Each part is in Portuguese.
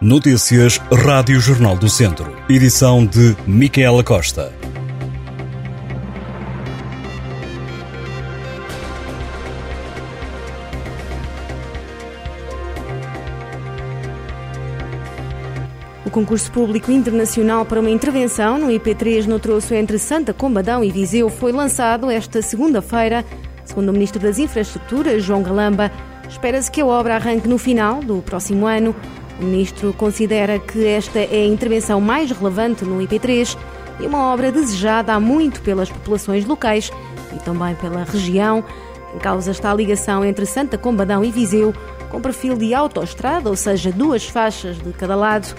Notícias Rádio Jornal do Centro. Edição de Micaela Costa. O concurso público internacional para uma intervenção no IP3 no troço entre Santa Combadão e Viseu foi lançado esta segunda-feira. Segundo o Ministro das Infraestruturas, João Galamba, espera-se que a obra arranque no final do próximo ano. O Ministro considera que esta é a intervenção mais relevante no IP3 e uma obra desejada há muito pelas populações locais e também pela região. Em causa está a ligação entre Santa Combadão e Viseu, com perfil de autoestrada, ou seja, duas faixas de cada lado.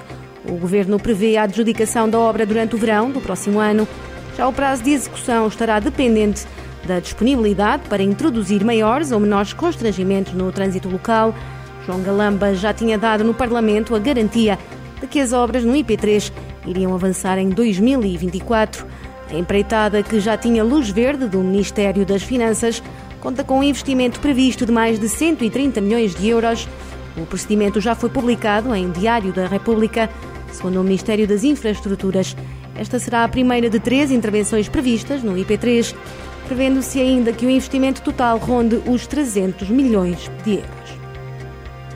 O Governo prevê a adjudicação da obra durante o verão do próximo ano. Já o prazo de execução estará dependente da disponibilidade para introduzir maiores ou menores constrangimentos no trânsito local. João Galamba já tinha dado no Parlamento a garantia de que as obras no IP3 iriam avançar em 2024. A empreitada, que já tinha luz verde do Ministério das Finanças, conta com um investimento previsto de mais de 130 milhões de euros. O procedimento já foi publicado em Diário da República. Segundo o Ministério das Infraestruturas, esta será a primeira de três intervenções previstas no IP3, prevendo-se ainda que o investimento total ronde os 300 milhões de euros.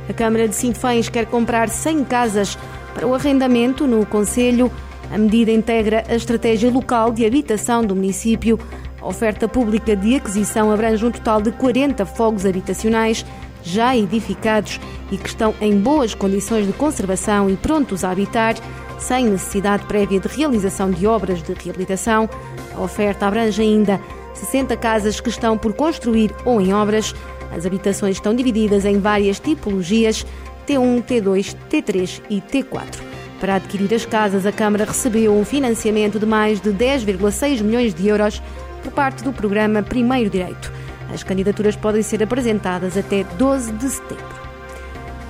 A Câmara de Sinfães quer comprar 100 casas para o arrendamento no Conselho. A medida integra a estratégia local de habitação do município. A oferta pública de aquisição abrange um total de 40 fogos habitacionais já edificados e que estão em boas condições de conservação e prontos a habitar, sem necessidade prévia de realização de obras de reabilitação. A oferta abrange ainda 60 casas que estão por construir ou em obras. As habitações estão divididas em várias tipologias T1, T2, T3 e T4. Para adquirir as casas, a Câmara recebeu um financiamento de mais de 10,6 milhões de euros por parte do programa Primeiro Direito. As candidaturas podem ser apresentadas até 12 de setembro.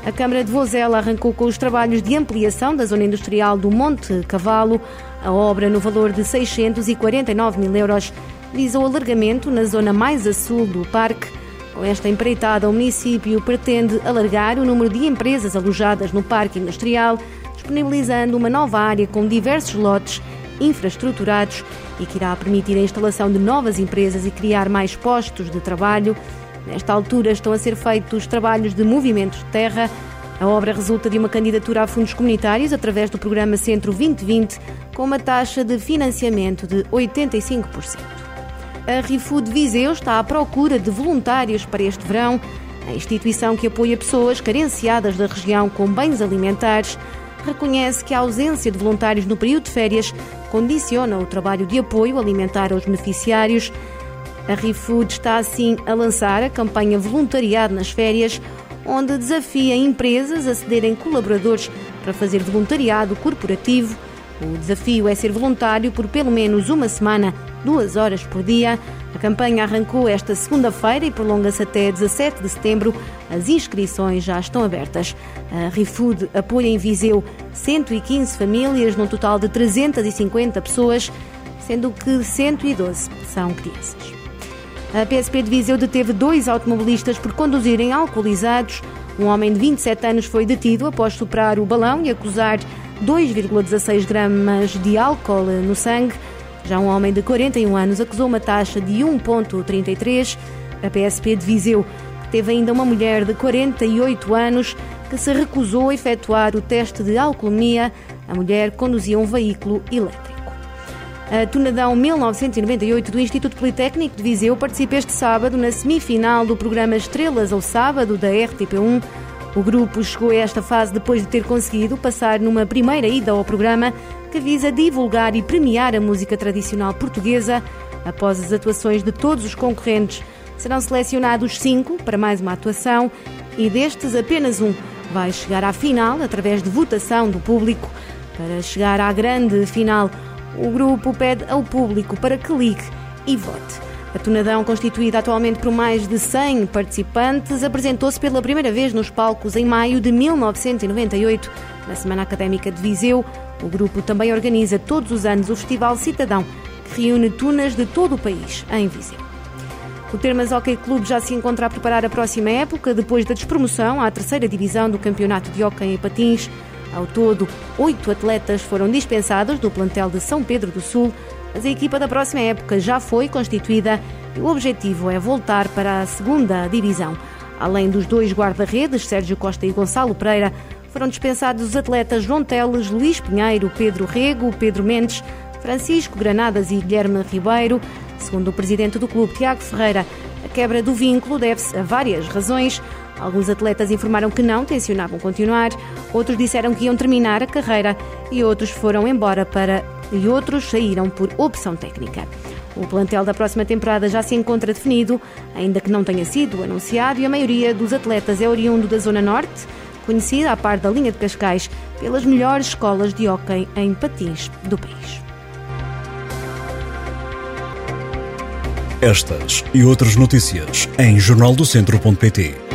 A Câmara de Vozela arrancou com os trabalhos de ampliação da zona industrial do Monte Cavalo. A obra, no valor de 649 mil euros, visa o alargamento na zona mais a sul do parque. Com esta empreitada, o município pretende alargar o número de empresas alojadas no parque industrial, disponibilizando uma nova área com diversos lotes infraestruturados e que irá permitir a instalação de novas empresas e criar mais postos de trabalho. Nesta altura estão a ser feitos trabalhos de movimentos de terra. A obra resulta de uma candidatura a fundos comunitários através do programa Centro 2020, com uma taxa de financiamento de 85%. A RiFood Viseu está à procura de voluntários para este verão. A instituição que apoia pessoas carenciadas da região com bens alimentares reconhece que a ausência de voluntários no período de férias condiciona o trabalho de apoio alimentar aos beneficiários. A ReFood está assim a lançar a campanha Voluntariado nas Férias, onde desafia empresas a cederem colaboradores para fazer voluntariado corporativo. O desafio é ser voluntário por pelo menos uma semana, duas horas por dia. A campanha arrancou esta segunda-feira e prolonga-se até 17 de setembro. As inscrições já estão abertas. A ReFood apoia em Viseu 115 famílias, num total de 350 pessoas, sendo que 112 são crianças. A PSP de Viseu deteve dois automobilistas por conduzirem alcoolizados. Um homem de 27 anos foi detido após superar o balão e acusar 2,16 gramas de álcool no sangue. Já um homem de 41 anos acusou uma taxa de 1,33. A PSP de Viseu teve ainda uma mulher de 48 anos que se recusou a efetuar o teste de alcoolemia. A mulher conduzia um veículo elétrico. A Tunadão 1998 do Instituto Politécnico de Viseu participa este sábado na semifinal do programa Estrelas ao Sábado da RTP1. O grupo chegou a esta fase depois de ter conseguido passar numa primeira ida ao programa que visa divulgar e premiar a música tradicional portuguesa. Após as atuações de todos os concorrentes, serão selecionados cinco para mais uma atuação e destes apenas um vai chegar à final através de votação do público. Para chegar à grande final, o grupo pede ao público para que ligue e vote. A Tonadão, constituída atualmente por mais de 100 participantes, apresentou-se pela primeira vez nos palcos em maio de 1998, na Semana Académica de Viseu. O grupo também organiza todos os anos o Festival Cidadão, que reúne tunas de todo o país em Viseu. O Termas Hockey Clube já se encontra a preparar a próxima época, depois da despromoção à terceira divisão do Campeonato de Hockey em Patins. Ao todo, oito atletas foram dispensados do plantel de São Pedro do Sul, mas a equipa da próxima época já foi constituída e o objetivo é voltar para a segunda divisão. Além dos dois guarda-redes, Sérgio Costa e Gonçalo Pereira, foram dispensados os atletas João Teles, Luís Pinheiro, Pedro Rego, Pedro Mendes, Francisco Granadas e Guilherme Ribeiro. Segundo o presidente do clube, Tiago Ferreira, a quebra do vínculo deve-se a várias razões. Alguns atletas informaram que não tencionavam continuar, outros disseram que iam terminar a carreira e outros foram embora para e outros saíram por opção técnica. O plantel da próxima temporada já se encontra definido, ainda que não tenha sido anunciado, e a maioria dos atletas é oriundo da Zona Norte, conhecida a par da linha de Cascais pelas melhores escolas de hóquei em patins do país. Estas e outras notícias em jornaldocentro.pt.